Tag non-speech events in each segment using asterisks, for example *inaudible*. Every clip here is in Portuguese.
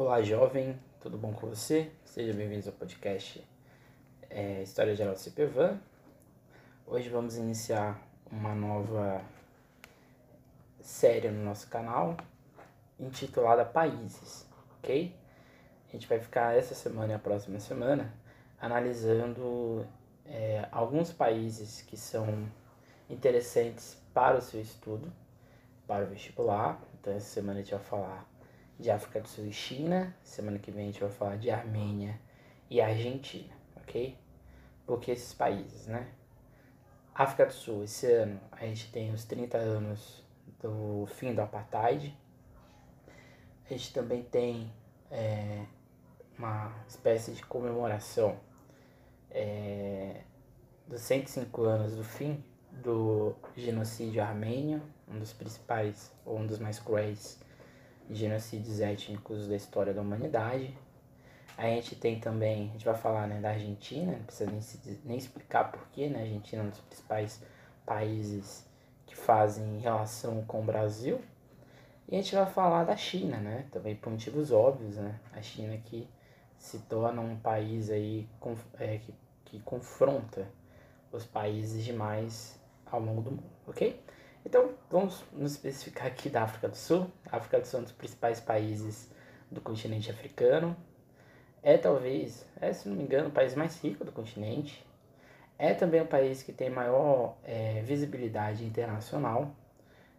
Olá, jovem, tudo bom com você? Sejam bem-vindos ao podcast é, História Geral do CPVAN. Hoje vamos iniciar uma nova série no nosso canal intitulada Países, ok? A gente vai ficar essa semana e a próxima semana analisando é, alguns países que são interessantes para o seu estudo, para o vestibular. Então, essa semana a gente vai falar de África do Sul e China. Semana que vem a gente vai falar de Armênia e Argentina, ok? Porque esses países, né? África do Sul, esse ano a gente tem os 30 anos do fim do apartheid. A gente também tem é, uma espécie de comemoração é, dos 105 anos do fim do genocídio armênio, um dos principais, ou um dos mais cruéis genocídios étnicos da história da humanidade. A gente tem também, a gente vai falar né, da Argentina, não precisa nem, se, nem explicar porquê, né? A Argentina é um dos principais países que fazem relação com o Brasil. E a gente vai falar da China, né? Também por motivos óbvios, né? A China que se torna um país aí é, que, que confronta os países demais ao longo do mundo, ok? Então, vamos nos especificar aqui da África do Sul. A África do Sul é um dos principais países do continente africano. É talvez, é, se não me engano, o país mais rico do continente. É também o país que tem maior é, visibilidade internacional.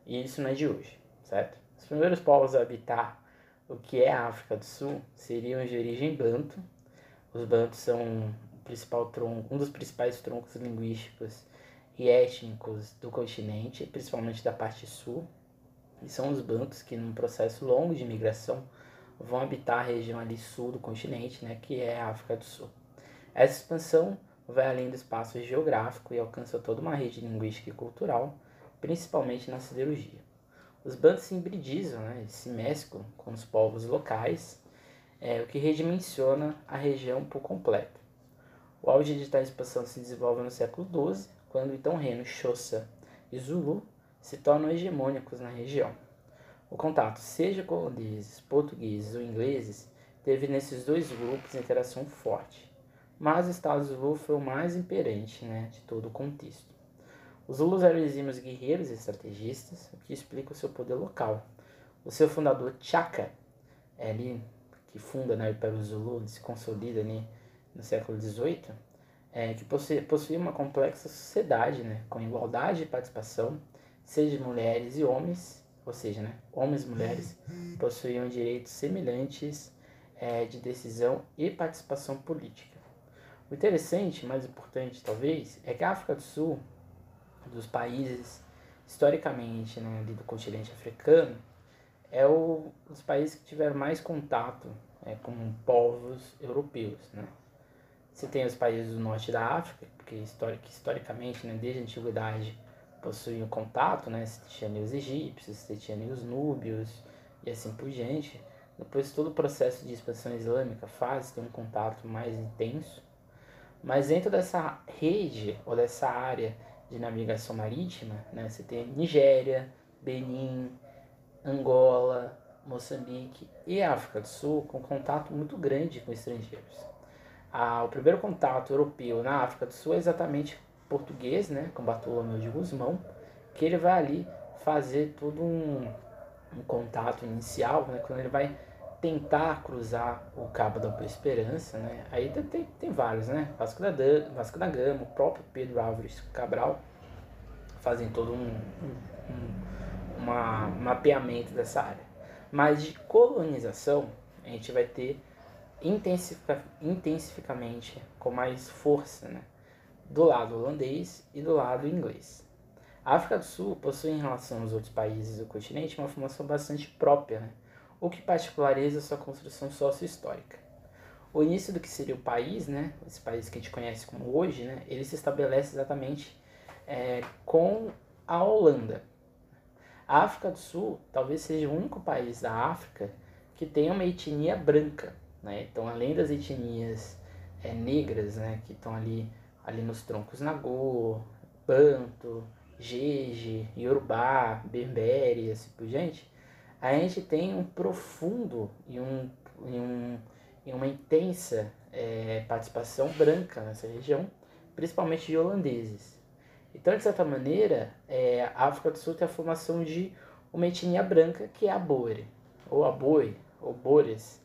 E isso não é de hoje, certo? Os primeiros povos a habitar o que é a África do Sul seriam de origem banto. Os bantos são principal tronco, um dos principais troncos linguísticos e étnicos do continente, principalmente da parte sul, e são os bancos que, num processo longo de migração, vão habitar a região ali sul do continente, né, que é a África do Sul. Essa expansão vai além do espaço geográfico e alcança toda uma rede linguística e cultural, principalmente na siderurgia. Os bantos se hibridizam, né, se mesclam com os povos locais, é, o que redimensiona a região por completo. O auge de tal expansão se desenvolve no século XII, quando então reinos Xhosa e Zulu se tornam hegemônicos na região. O contato, seja com holandeses, portugueses ou ingleses, teve nesses dois grupos interação forte, mas o Estado Zulu foi o mais imperante né, de todo o contexto. Os Zulus eram exímios guerreiros e estrategistas, o que explica o seu poder local. O seu fundador, Chaka, é ali, que funda né, o Império Zulu, se consolida ali no século XVIII, é, que possui, possui uma complexa sociedade, né, com igualdade de participação, seja mulheres e homens, ou seja, né, homens e mulheres possuíam direitos semelhantes é, de decisão e participação política. O interessante, mais importante talvez, é que a África do Sul, dos países historicamente né, do continente africano, é o, os países que tiveram mais contato é, com povos europeus, né? Você tem os países do norte da África, porque historic, historicamente, né, desde a antiguidade, possuíam contato, né? Você tinha os egípcios, você tinha os núbios e assim por diante. Depois todo o processo de expansão islâmica faz ter um contato mais intenso. Mas dentro dessa rede ou dessa área de navegação marítima, né, você tem Nigéria, Benin, Angola, Moçambique e África do Sul com contato muito grande com estrangeiros o primeiro contato europeu na África do Sul é exatamente português, né, com Bartolomeu de Gusmão, que ele vai ali fazer todo um, um contato inicial, né, quando ele vai tentar cruzar o Cabo da Boa Esperança, né, aí tem, tem vários, né, Vasco da, Vasco da Gama, o próprio Pedro Álvares Cabral, fazem todo um, um, um uma, mapeamento dessa área. Mas de colonização, a gente vai ter intensificamente, com mais força, né? do lado holandês e do lado inglês. A África do Sul possui, em relação aos outros países do continente, uma formação bastante própria, né? o que particulariza sua construção sócio-histórica. O início do que seria o país, né? esse país que a gente conhece como hoje, né? ele se estabelece exatamente é, com a Holanda. A África do Sul talvez seja o único país da África que tenha uma etnia branca, né? Então, além das etnias é, negras, né, que estão ali, ali nos troncos Nagô, Banto, Jeje, Yorubá, Berbere assim por diante, a gente tem um profundo e, um, e, um, e uma intensa é, participação branca nessa região, principalmente de holandeses. Então, de certa maneira, é, a África do Sul tem a formação de uma etnia branca que é a Boer, ou a Boi, ou Bores,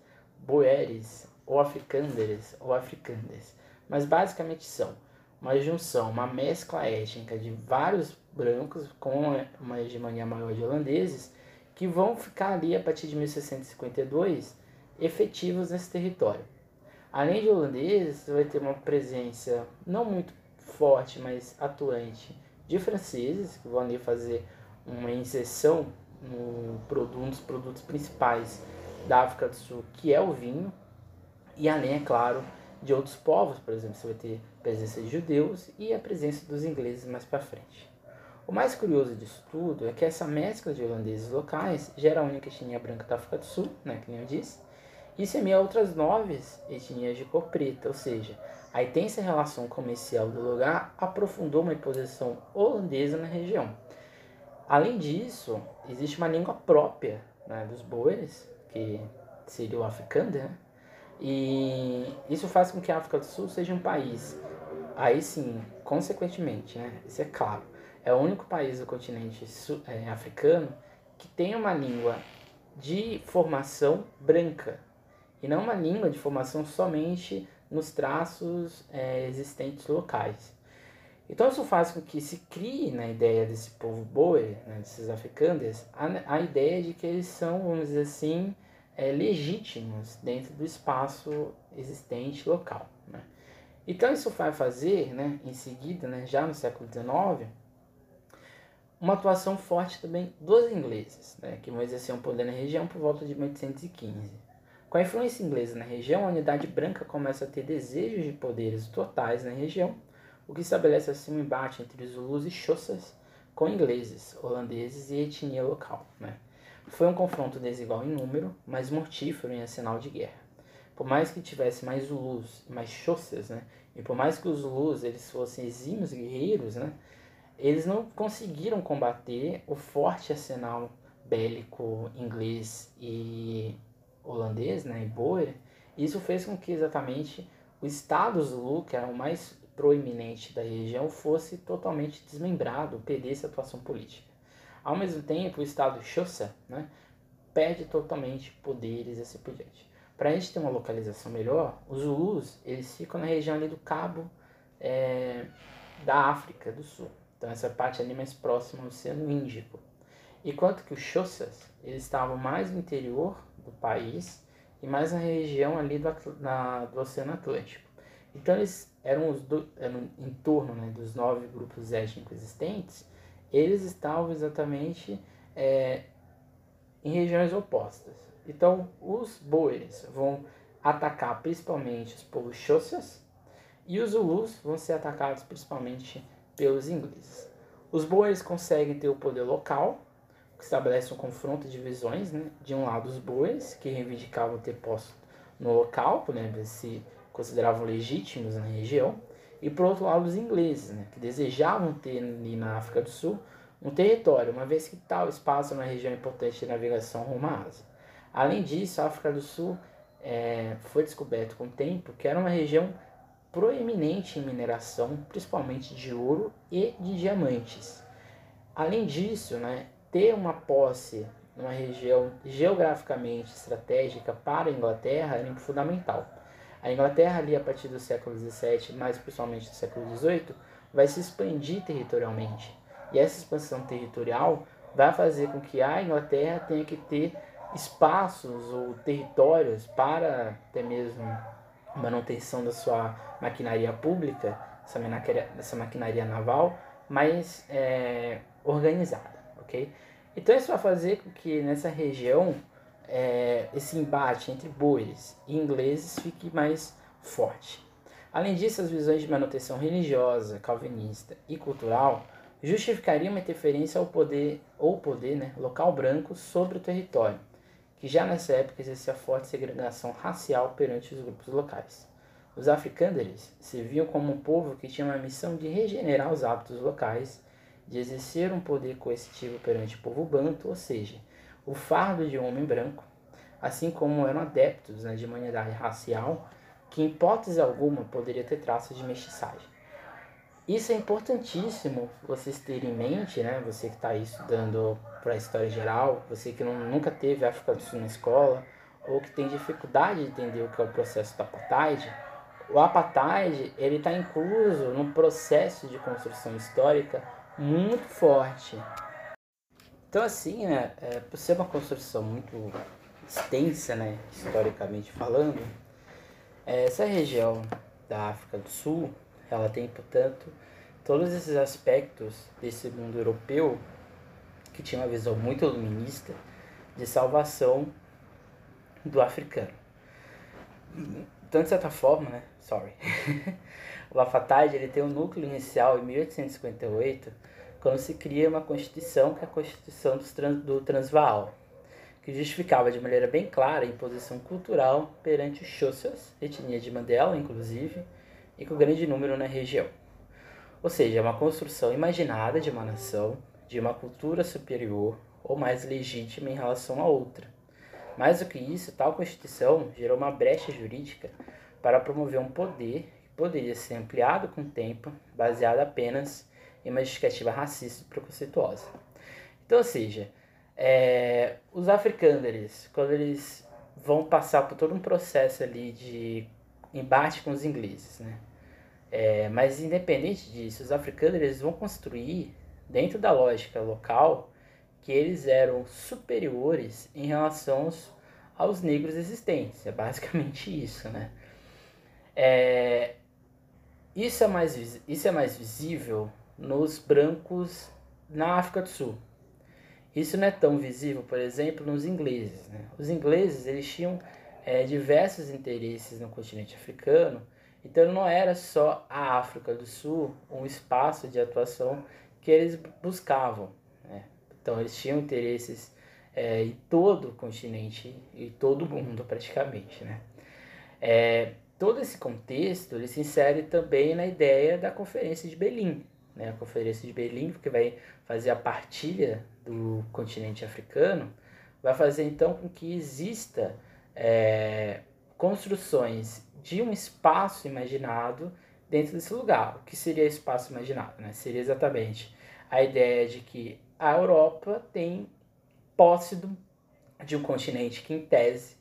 Boeres, ou Afrikanderes, ou Afrikandes. Mas basicamente são uma junção, uma mescla étnica de vários brancos com uma hegemonia maior de holandeses que vão ficar ali a partir de 1652 efetivos nesse território. Além de holandeses, vai ter uma presença não muito forte, mas atuante de franceses, que vão ali fazer uma inserção no produto, um dos produtos principais da África do Sul, que é o vinho, e além, é claro, de outros povos, por exemplo, você vai ter presença de judeus e a presença dos ingleses mais para frente. O mais curioso disso tudo é que essa mescla de holandeses locais gera a única etnia branca da África do Sul, né, que nem eu disse, e semeia outras nove etnias de cor preta, ou seja, a intensa relação comercial do lugar aprofundou uma imposição holandesa na região. Além disso, existe uma língua própria né, dos boeres, que seria o africano, né? e isso faz com que a África do Sul seja um país, aí sim, consequentemente, né, isso é claro, é o único país do continente é, africano que tem uma língua de formação branca e não uma língua de formação somente nos traços é, existentes locais. Então isso faz com que se crie na ideia desse povo boer, né, desses africanos, a, a, ideia de que eles são, vamos dizer assim, é, legítimos dentro do espaço existente local. Né? Então isso vai fazer, né, em seguida, né, já no século XIX, uma atuação forte também dos ingleses, né, que vão exercer um poder na região por volta de 1815. Com a influência inglesa na região, a unidade branca começa a ter desejos de poderes totais na região, o que estabelece assim um embate entre Zulus e Xhossas com ingleses, holandeses e etnia local. Né? Foi um confronto desigual em número, mas mortífero em sinal de guerra. Por mais que tivesse mais Zulus mais Xhossas, né? e por mais que os Zulus eles fossem exímios guerreiros, né? eles não conseguiram combater o forte arsenal bélico inglês e holandês, né, e Boer. Isso fez com que exatamente o Estado Zulu, que era o mais proeminente da região, fosse totalmente desmembrado, perdesse a atuação política. Ao mesmo tempo, o Estado Xhosa né, perde totalmente poderes e assim por diante. Para a gente ter uma localização melhor, os Zulus eles ficam na região ali do Cabo é, da África do Sul. Então essa parte ali mais próxima ao Oceano Índico. Enquanto que os Xhosas, eles estavam mais no interior do país e mais na região ali do, na, do Oceano Atlântico. Então eles eram, os do, eram em torno né, dos nove grupos étnicos existentes, eles estavam exatamente é, em regiões opostas. Então os boeres vão atacar principalmente os povos Xhosas e os Zulus vão ser atacados principalmente pelos ingleses. Os boeres conseguem ter o poder local, que estabelece um confronto de visões, né? De um lado os boeres, que reivindicavam ter posto no local, né? se consideravam legítimos na região, e por outro lado os ingleses, né? que desejavam ter ali na África do Sul um território, uma vez que tal espaço é uma região importante de navegação rumo à Ásia. Além disso, a África do Sul é, foi descoberto com o tempo que era uma região proeminente em mineração, principalmente de ouro e de diamantes. Além disso, né, ter uma posse numa região geograficamente estratégica para a Inglaterra era fundamental. A Inglaterra, ali a partir do século XVII, mais principalmente do século XVIII, vai se expandir territorialmente. E essa expansão territorial vai fazer com que a Inglaterra tenha que ter espaços ou territórios para até mesmo manutenção da sua maquinaria pública, essa maquinaria, maquinaria naval, mais é, organizada, ok? Então isso vai fazer com que nessa região é, esse embate entre boeres e ingleses fique mais forte. Além disso, as visões de manutenção religiosa, calvinista e cultural justificariam uma interferência ao poder ou poder né, local branco sobre o território, que já nessa época exercia forte segregação racial perante os grupos locais. Os africânderes se viam como um povo que tinha uma missão de regenerar os hábitos locais, de exercer um poder coercitivo perante o povo banto, ou seja, o fardo de um homem branco, assim como eram adeptos né, de humanidade racial, que em hipótese alguma poderia ter traços de mestiçagem. Isso é importantíssimo vocês terem em mente, né? Você que está aí estudando para a história geral, você que não, nunca teve África do Sul na escola, ou que tem dificuldade de entender o que é o processo do apartheid, o apartheid ele está incluso num processo de construção histórica muito forte. Então assim, né, é, por ser uma construção muito extensa, né, historicamente falando, é, essa região da África do Sul, ela tem, portanto, todos esses aspectos desse mundo europeu que tinha uma visão muito iluminista de salvação do africano. Então, de certa forma, né? Sorry. *laughs* o Lafatade ele tem um núcleo inicial em 1858, quando se cria uma constituição, que é a Constituição do Transvaal, que justificava de maneira bem clara a imposição cultural perante os Xhosas, etnia de Mandela, inclusive, e com grande número na região. Ou seja, é uma construção imaginada de uma nação, de uma cultura superior ou mais legítima em relação a outra. Mais do que isso, tal Constituição gerou uma brecha jurídica para promover um poder que poderia ser ampliado com o tempo, baseado apenas em uma justificativa racista e preconceituosa. Então, ou seja, é, os africâners, quando eles vão passar por todo um processo ali de embate com os ingleses, né? É, mas independente disso, os africanos eles vão construir dentro da lógica local que eles eram superiores em relação aos, aos negros existentes. É basicamente isso, né? É, isso, é mais, isso é mais visível nos brancos na África do Sul. Isso não é tão visível, por exemplo, nos ingleses. Né? Os ingleses eles tinham é, diversos interesses no continente africano, então não era só a África do Sul um espaço de atuação que eles buscavam. Né? Então eles tinham interesses é, em todo o continente e todo o mundo praticamente. Né? É, todo esse contexto ele se insere também na ideia da Conferência de Berlim, né, a Conferência de Berlim, que vai fazer a partilha do continente africano, vai fazer então com que exista é, construções de um espaço imaginado dentro desse lugar. O que seria espaço imaginado? Né? Seria exatamente a ideia de que a Europa tem posse do, de um continente que, em tese,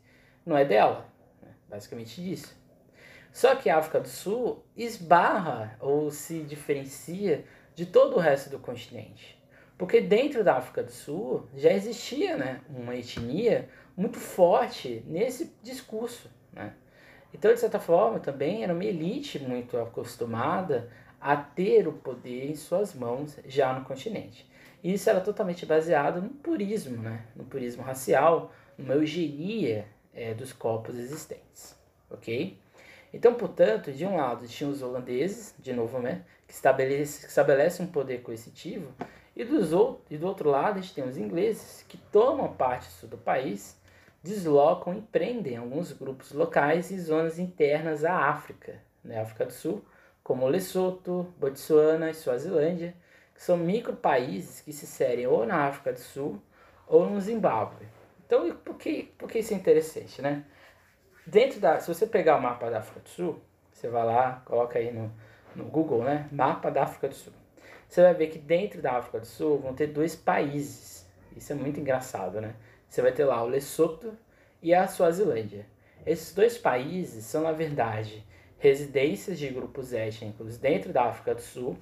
não é dela. Né? Basicamente disso. Só que a África do Sul esbarra ou se diferencia de todo o resto do continente. Porque dentro da África do Sul já existia né, uma etnia muito forte nesse discurso. Né? Então, de certa forma, também era uma elite muito acostumada a ter o poder em suas mãos já no continente. E isso era totalmente baseado no purismo, né? no purismo racial, numa eugenia é, dos corpos existentes. Ok? Então, portanto, de um lado tinham os holandeses, de novo, né, que estabelece, que estabelece um poder coercitivo, e, dos e do outro lado a gente tem os ingleses, que tomam parte sul do país, deslocam e prendem alguns grupos locais e zonas internas à África, né, África do Sul, como Lesoto, Botsuana e Suazilândia, que são micro-países que se serem ou na África do Sul ou no Zimbábue. Então, por que, por que isso é interessante, né? Dentro da, se você pegar o mapa da África do Sul, você vai lá, coloca aí no, no Google, né? Mapa da África do Sul. Você vai ver que dentro da África do Sul vão ter dois países. Isso é muito engraçado, né? Você vai ter lá o Lesoto e a Suazilândia. Esses dois países são, na verdade, residências de grupos étnicos dentro da África do Sul,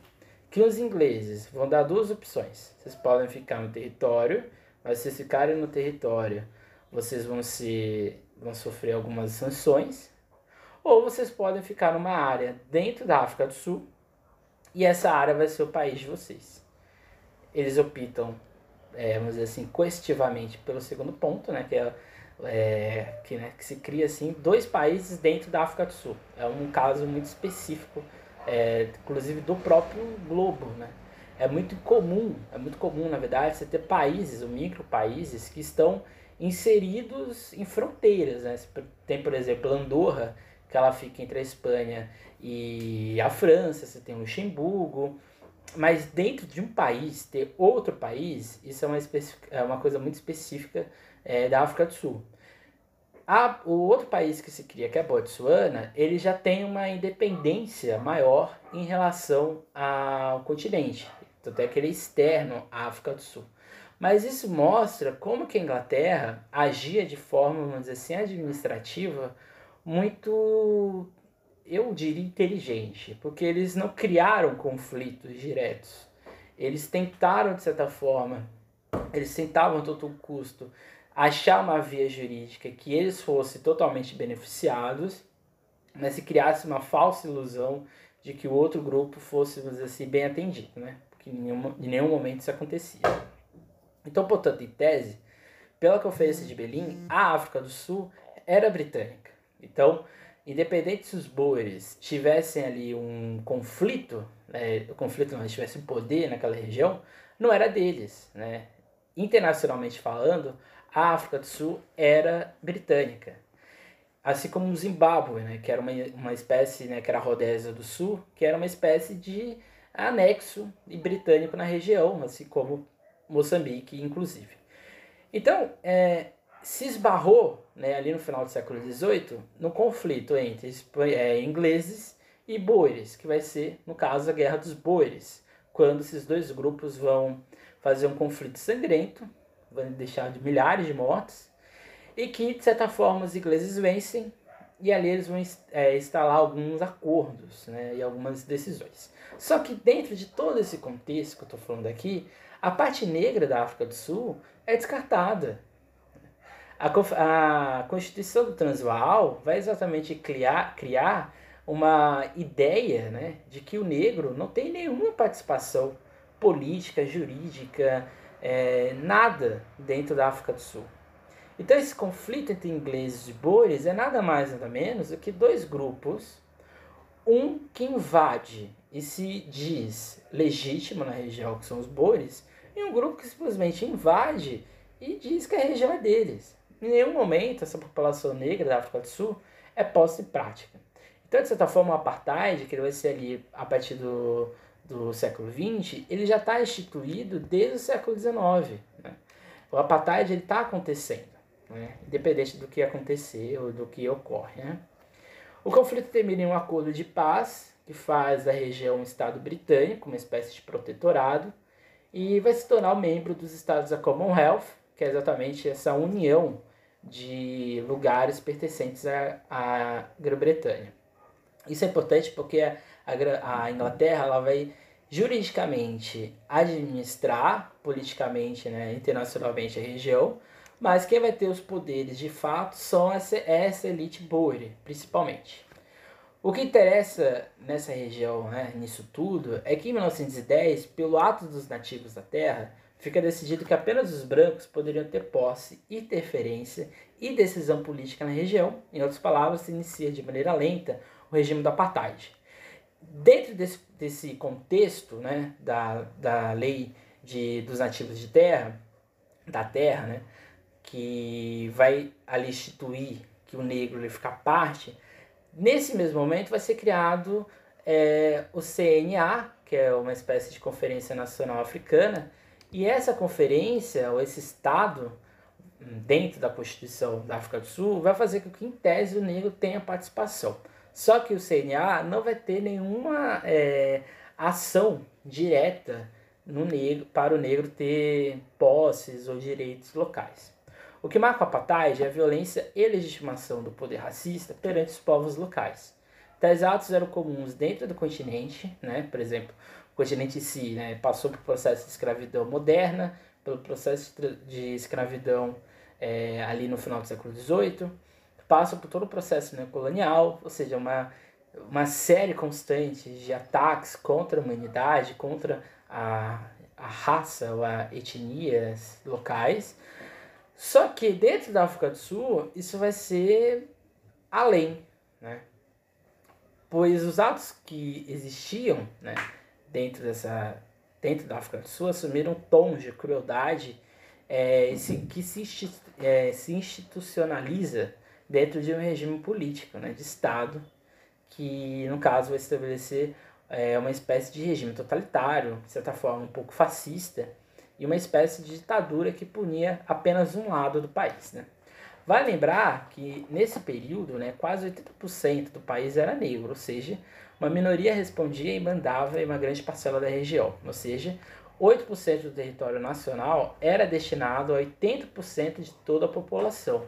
que os ingleses vão dar duas opções. Vocês podem ficar no território, mas se vocês ficarem no território, vocês vão ser vão sofrer algumas sanções, ou vocês podem ficar numa área dentro da África do Sul e essa área vai ser o país de vocês. Eles optam, é, vamos dizer assim, coercitivamente pelo segundo ponto, né, que é, é que, né, que se cria assim dois países dentro da África do Sul. É um caso muito específico, é, inclusive do próprio globo, né? É muito comum, é muito comum, na verdade, você ter países, ou micro países, que estão inseridos em fronteiras. Né? Tem, por exemplo, Andorra, que ela fica entre a Espanha e a França, você tem Luxemburgo, mas dentro de um país, ter outro país, isso é uma, é uma coisa muito específica é, da África do Sul. A, o outro país que se cria, que é Botsuana, ele já tem uma independência maior em relação ao continente. Tanto é que ele é externo à África do Sul. Mas isso mostra como que a Inglaterra agia de forma, vamos dizer assim, administrativa muito, eu diria, inteligente. Porque eles não criaram conflitos diretos. Eles tentaram, de certa forma, eles tentavam a todo custo achar uma via jurídica que eles fossem totalmente beneficiados, mas se criasse uma falsa ilusão de que o outro grupo fosse, vamos dizer assim, bem atendido, né? Porque em nenhum, em nenhum momento isso acontecia. Então, portanto, em tese, pela Conferência de Berlim, a África do Sul era britânica. Então, independente se os boeres tivessem ali um conflito, né, o conflito não tivesse poder naquela região, não era deles, né? Internacionalmente falando, a África do Sul era britânica. Assim como o Zimbábue, né, que era uma, uma espécie, né, que era a Rodésia do Sul, que era uma espécie de anexo britânico na região, assim como Moçambique, inclusive. Então, é, se esbarrou né, ali no final do século XVIII no conflito entre é, ingleses e boeres, que vai ser, no caso, a Guerra dos Boeres, quando esses dois grupos vão fazer um conflito sangrento vai deixar de milhares de mortes, e que, de certa forma, os ingleses vencem e ali eles vão é, instalar alguns acordos né, e algumas decisões. Só que dentro de todo esse contexto que eu estou falando aqui, a parte negra da África do Sul é descartada. A, a Constituição do Transvaal vai exatamente criar, criar uma ideia né, de que o negro não tem nenhuma participação política, jurídica, é, nada dentro da África do Sul. Então esse conflito entre ingleses e boeres é nada mais nada menos do que dois grupos, um que invade e se diz legítimo na região, que são os boeres, e um grupo que simplesmente invade e diz que a região é deles. Em nenhum momento essa população negra da África do Sul é posta em prática. Então, de certa forma, o apartheid, que vai ser ali a partir do, do século XX, ele já está instituído desde o século XIX. Né? O apartheid está acontecendo, né? independente do que acontecer ou do que ocorre. Né? O conflito termina em um acordo de paz que faz da região um estado britânico, uma espécie de protetorado, e vai se tornar um membro dos estados da Commonwealth, que é exatamente essa união de lugares pertencentes à, Grã-Bretanha. Isso é importante porque a, a Inglaterra ela vai juridicamente administrar politicamente, né, internacionalmente a região, mas quem vai ter os poderes de fato são essa, essa elite boer, principalmente. O que interessa nessa região, né, nisso tudo, é que em 1910, pelo ato dos nativos da terra, fica decidido que apenas os brancos poderiam ter posse, interferência e decisão política na região. Em outras palavras, se inicia de maneira lenta o regime do apartheid dentro desse, desse contexto né, da, da lei de, dos nativos de terra, da terra, né, que vai ali instituir que o negro ele fica parte, nesse mesmo momento vai ser criado é, o CNA, que é uma espécie de Conferência Nacional Africana, e essa conferência, ou esse Estado, dentro da Constituição da África do Sul, vai fazer com que, em tese, o negro tenha participação. Só que o CNA não vai ter nenhuma é, ação direta no negro para o negro ter posses ou direitos locais. O que marca o apartheid é a violência e legitimação do poder racista perante os povos locais. Tais atos eram comuns dentro do continente, né? por exemplo, o continente em si né? passou por processo de escravidão moderna, pelo processo de escravidão é, ali no final do século XVIII, passa por todo o processo neocolonial, ou seja, uma, uma série constante de ataques contra a humanidade, contra a, a raça ou a etnias locais. Só que dentro da África do Sul, isso vai ser além, né? Pois os atos que existiam né, dentro, dessa, dentro da África do Sul assumiram tons de crueldade é, que se, é, se institucionaliza dentro de um regime político, né, de Estado, que no caso vai estabelecer é, uma espécie de regime totalitário, de certa forma um pouco fascista, e uma espécie de ditadura que punia apenas um lado do país. Né? Vale lembrar que nesse período, né, quase 80% do país era negro, ou seja, uma minoria respondia e mandava em uma grande parcela da região, ou seja, 8% do território nacional era destinado a 80% de toda a população,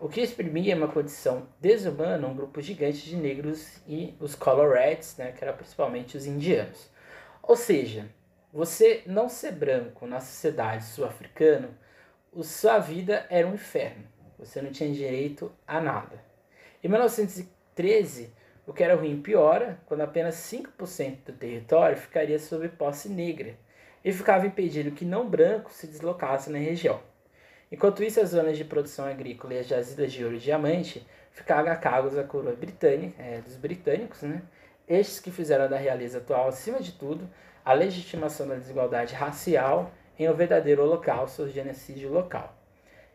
o que exprimia uma condição desumana um grupo gigante de negros e os coloreds, né, que eram principalmente os indianos. Ou seja, você não ser branco na sociedade sul-africana, sua vida era um inferno. Você não tinha direito a nada. Em 1913, o que era ruim piora, quando apenas 5% do território ficaria sob posse negra e ficava impedido que não brancos se deslocassem na região. Enquanto isso, as zonas de produção agrícola e as jazidas de ouro e diamante ficavam a cargo da coroa britânica, é, dos britânicos, né? Estes que fizeram da realeza atual, acima de tudo, a legitimação da desigualdade racial em um verdadeiro holocausto ou genocídio local.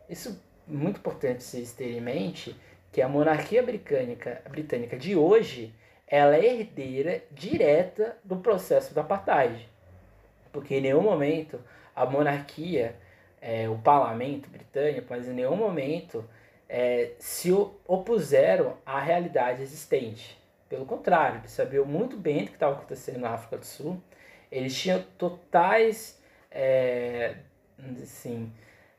Isso muito importante vocês terem em mente que a monarquia britânica, britânica de hoje ela é herdeira direta do processo do apartheid. Porque em nenhum momento a monarquia, é, o parlamento britânico, mas em nenhum momento é, se opuseram à realidade existente. Pelo contrário, eles sabiam muito bem do que estava acontecendo na África do Sul. Eles tinham totais é, assim,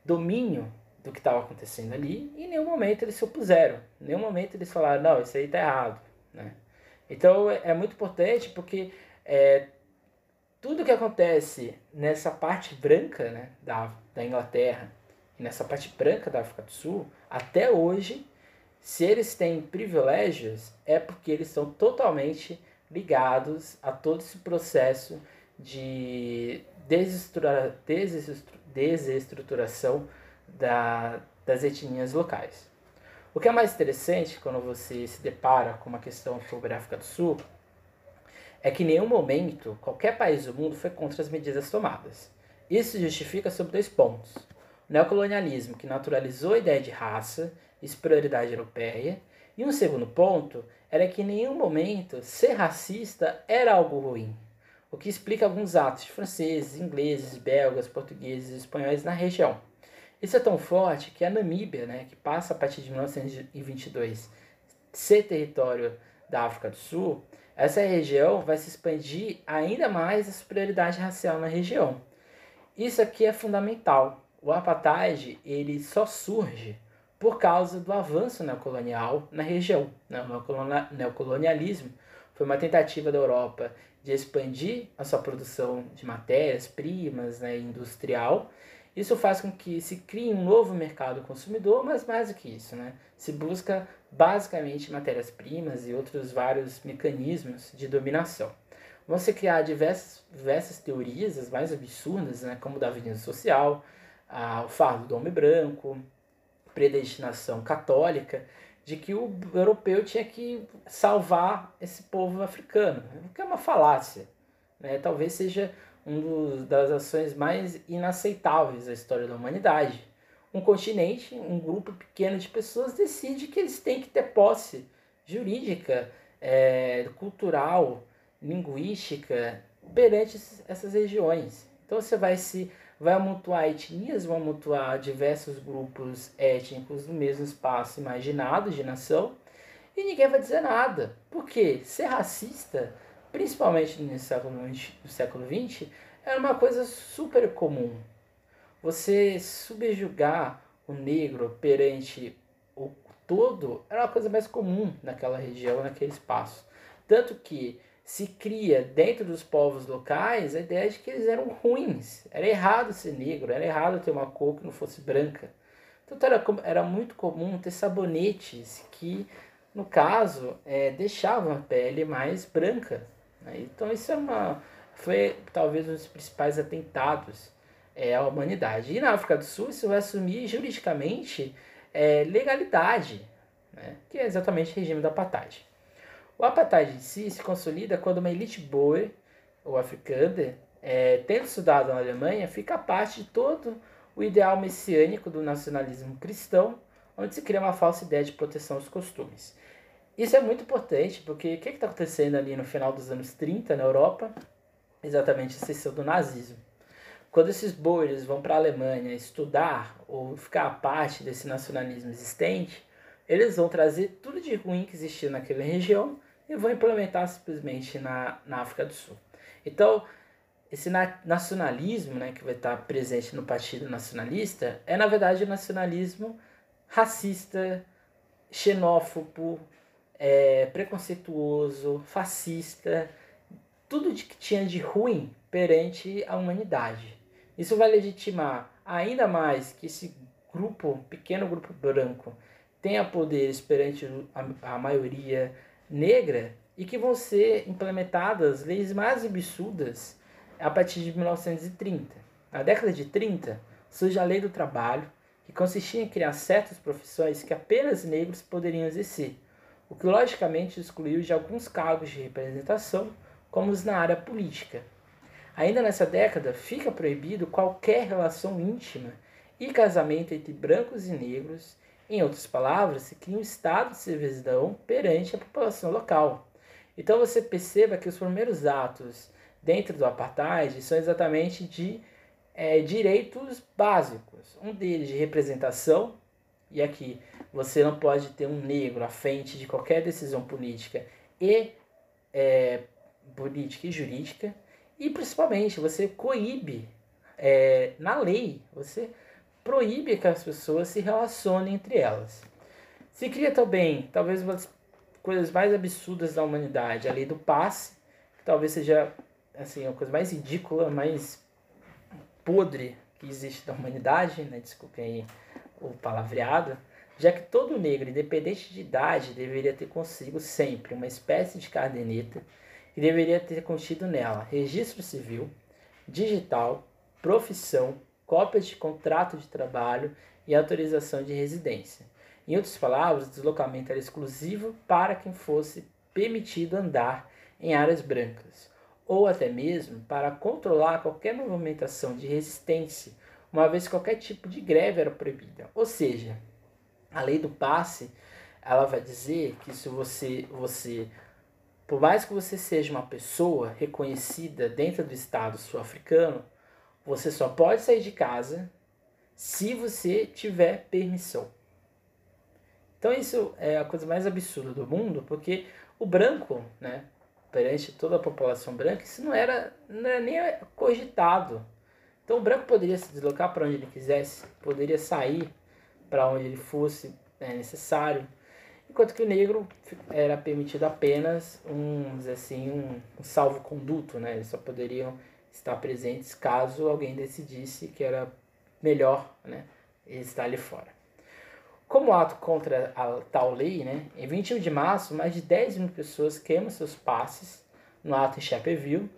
domínio do que estava acontecendo ali e em nenhum momento eles se opuseram. Em nenhum momento eles falaram, não, isso aí está errado. Né? Então é, muito importante porque é, tudo que acontece nessa parte branca né, da, da Inglaterra e nessa parte branca da África do Sul, até hoje, se eles têm privilégios, é porque eles são totalmente ligados a todo esse processo de desestrutura, desestruturação da, das etnias locais. O que é mais interessante quando você se depara com uma questão sobre a África do Sul é que em nenhum momento qualquer país do mundo foi contra as medidas tomadas. Isso justifica sob dois pontos. O neocolonialismo, que naturalizou a ideia de raça superioridade europeia, e um segundo ponto era que em nenhum momento ser racista era algo ruim, o que explica alguns atos de franceses, ingleses, belgas, portugueses e espanhóis na região. Isso é tão forte que a Namíbia, né, que passa a partir de 1922 ser território da África do Sul, essa região vai se expandir ainda mais a superioridade racial na região. Isso aqui é fundamental. O apartheid ele só surge por causa do avanço neocolonial na região. Né? O neocolonialismo foi uma tentativa da Europa de expandir a sua produção de matérias-primas né, industrial isso faz com que se crie um novo mercado consumidor, mas mais do que isso, né? se busca basicamente matérias-primas e outros vários mecanismos de dominação. Vão se criar diversas, diversas teorias, as mais absurdas, né? como o darwinismo social, a, o fardo do homem branco, predestinação católica, de que o europeu tinha que salvar esse povo africano, o que é uma falácia. Né? Talvez seja uma das ações mais inaceitáveis da história da humanidade. Um continente, um grupo pequeno de pessoas decide que eles têm que ter posse jurídica, é, cultural, linguística perante essas regiões. Então você vai se vai amontoar etnias, vão amontoar diversos grupos étnicos no mesmo espaço imaginado de nação e ninguém vai dizer nada. Porque ser racista principalmente no século, no século XX, era uma coisa super comum. Você subjugar o negro perante o todo era uma coisa mais comum naquela região, naquele espaço. Tanto que se cria dentro dos povos locais a ideia de que eles eram ruins. Era errado ser negro, era errado ter uma cor que não fosse branca. Então era, era muito comum ter sabonetes que, no caso, é, deixavam a pele mais branca. Né? Então isso é uma, foi talvez um dos principais atentados é, à humanidade. E na África do Sul isso vai assumir juridicamente é, legalidade, né? que é exatamente o regime do apartheid. O apartheid em si se consolida quando uma elite boer, ou africana, é, tendo estudado na Alemanha, fica parte de todo o ideal messiânico do nacionalismo cristão, onde se cria uma falsa ideia de proteção aos costumes. Isso é muito importante, porque o que está acontecendo ali no final dos anos 30 na Europa? Exatamente a exceção do nazismo. Quando esses boers vão para a Alemanha estudar ou ficar a parte desse nacionalismo existente, eles vão trazer tudo de ruim que existia naquela região e vão implementar simplesmente na, na África do Sul. Então, esse nacionalismo né, que vai estar presente no Partido Nacionalista é, na verdade, o nacionalismo racista, xenófobo, é, preconceituoso, fascista, tudo de que tinha de ruim perante a humanidade. Isso vai legitimar ainda mais que esse grupo, pequeno grupo branco, tenha poderes perante a maioria negra e que vão ser implementadas leis mais absurdas a partir de 1930. Na década de 30, surge a Lei do Trabalho, que consistia em criar certas profissões que apenas negros poderiam exercer, o que logicamente excluiu de alguns cargos de representação, como os na área política. Ainda nessa década, fica proibido qualquer relação íntima e casamento entre brancos e negros. Em outras palavras, se cria um estado de servidão perante a população local. Então você perceba que os primeiros atos dentro do apartheid são exatamente de é, direitos básicos. Um deles de representação, e aqui você não pode ter um negro à frente de qualquer decisão política e é, política e jurídica. E principalmente você coíbe é, na lei, você proíbe que as pessoas se relacionem entre elas. Se cria também, talvez uma das coisas mais absurdas da humanidade, a lei do passe, que talvez seja assim, a coisa mais ridícula, mais podre que existe da humanidade, né? desculpem aí o palavreado, já que todo negro, independente de idade, deveria ter consigo sempre uma espécie de caderneta que deveria ter contido nela registro civil, digital, profissão, cópias de contrato de trabalho e autorização de residência. Em outras palavras, o deslocamento era exclusivo para quem fosse permitido andar em áreas brancas ou até mesmo para controlar qualquer movimentação de resistência, uma vez que qualquer tipo de greve era proibida. Ou seja, a lei do passe, ela vai dizer que se você, você por mais que você seja uma pessoa reconhecida dentro do Estado sul-africano, você só pode sair de casa se você tiver permissão. Então isso é a coisa mais absurda do mundo, porque o branco, né, perante toda a população branca, isso não era, não era nem cogitado. Então o branco poderia se deslocar para onde ele quisesse, poderia sair para onde ele fosse né, necessário, enquanto que o negro era permitido apenas um, assim, um, um salvo-conduto, né? eles só poderiam estar presentes caso alguém decidisse que era melhor né, estar ali fora. Como ato contra a tal lei, né, em 21 de março, mais de 10 mil pessoas queimam seus passes no ato em Chapeville,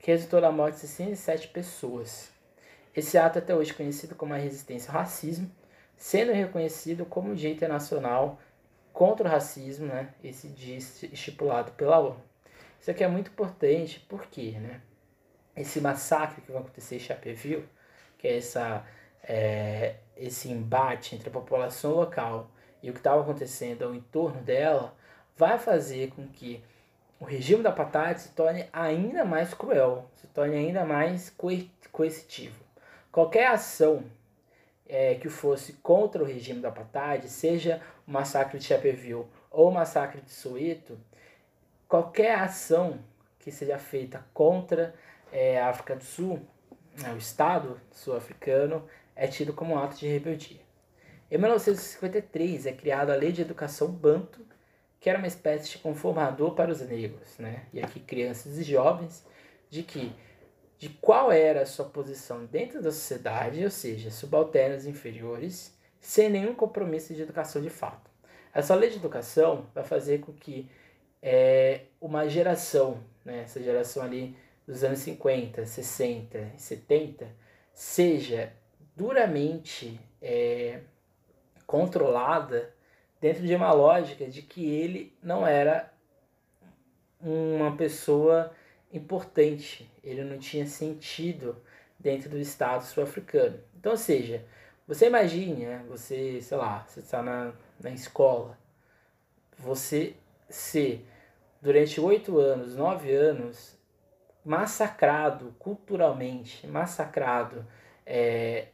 que resultou na morte de 67 pessoas. Esse ato é até hoje conhecido como a resistência ao racismo, sendo reconhecido como Dia Internacional contra o Racismo, né, esse dia estipulado pela ONU. Isso aqui é muito importante porque né, esse massacre que vai acontecer em Chapeville, que é essa é, esse embate entre a população local e o que estava acontecendo ao entorno dela vai fazer com que o regime da apartheid se torne ainda mais cruel, se torne ainda mais coercitivo. Qualquer ação é, que fosse contra o regime da apartheid, seja o massacre de Chapeville ou o massacre de Soweto, qualquer ação que seja feita contra é, a África do Sul, né, o Estado sul-africano, é tido como um ato de rebeldia. Em 1953 é criada a Lei de Educação Banto, que era uma espécie de conformador para os negros, né? e aqui crianças e jovens, de que de qual era a sua posição dentro da sociedade, ou seja, subalternos inferiores, sem nenhum compromisso de educação de fato. Essa lei de educação vai fazer com que é, uma geração, né, essa geração ali dos anos 50, 60 e 70, seja duramente é, controlada dentro de uma lógica de que ele não era uma pessoa importante, ele não tinha sentido dentro do Estado sul-africano. Então, ou seja, você imagine, né, você, sei lá, você está na, na escola, você ser, durante oito anos, nove anos, massacrado culturalmente, massacrado é,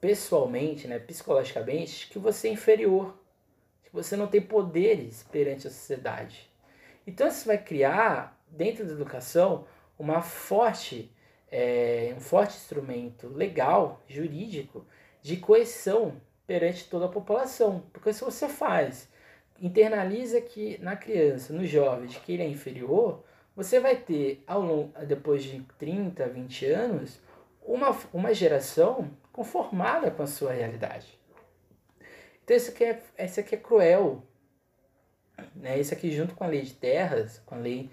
pessoalmente, né, psicologicamente, que você é inferior, que você não tem poderes perante a sociedade. Então isso vai criar, dentro da educação, uma forte, é, um forte instrumento legal, jurídico, de coesão perante toda a população. Porque se você faz, internaliza que na criança, no jovem, de que ele é inferior, você vai ter, ao longo, depois de 30, 20 anos, uma, uma geração conformada com a sua realidade. Então isso aqui é, isso aqui é cruel. Né? Isso aqui junto com a lei de terras, com a lei,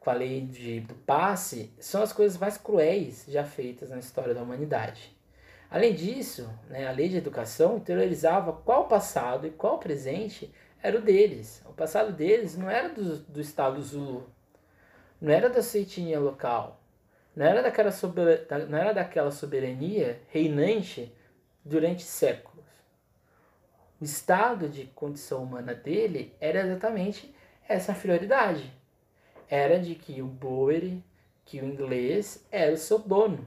com a lei de, do passe, são as coisas mais cruéis já feitas na história da humanidade. Além disso, né, a lei de educação interiorizava qual passado e qual presente era o deles. O passado deles não era do, do Estado Zulu, não era da etnia local, não era, daquela sober, não era daquela soberania reinante durante séculos. O estado de condição humana dele era exatamente essa inferioridade. Era de que o Bowery, que o inglês, era o seu dono.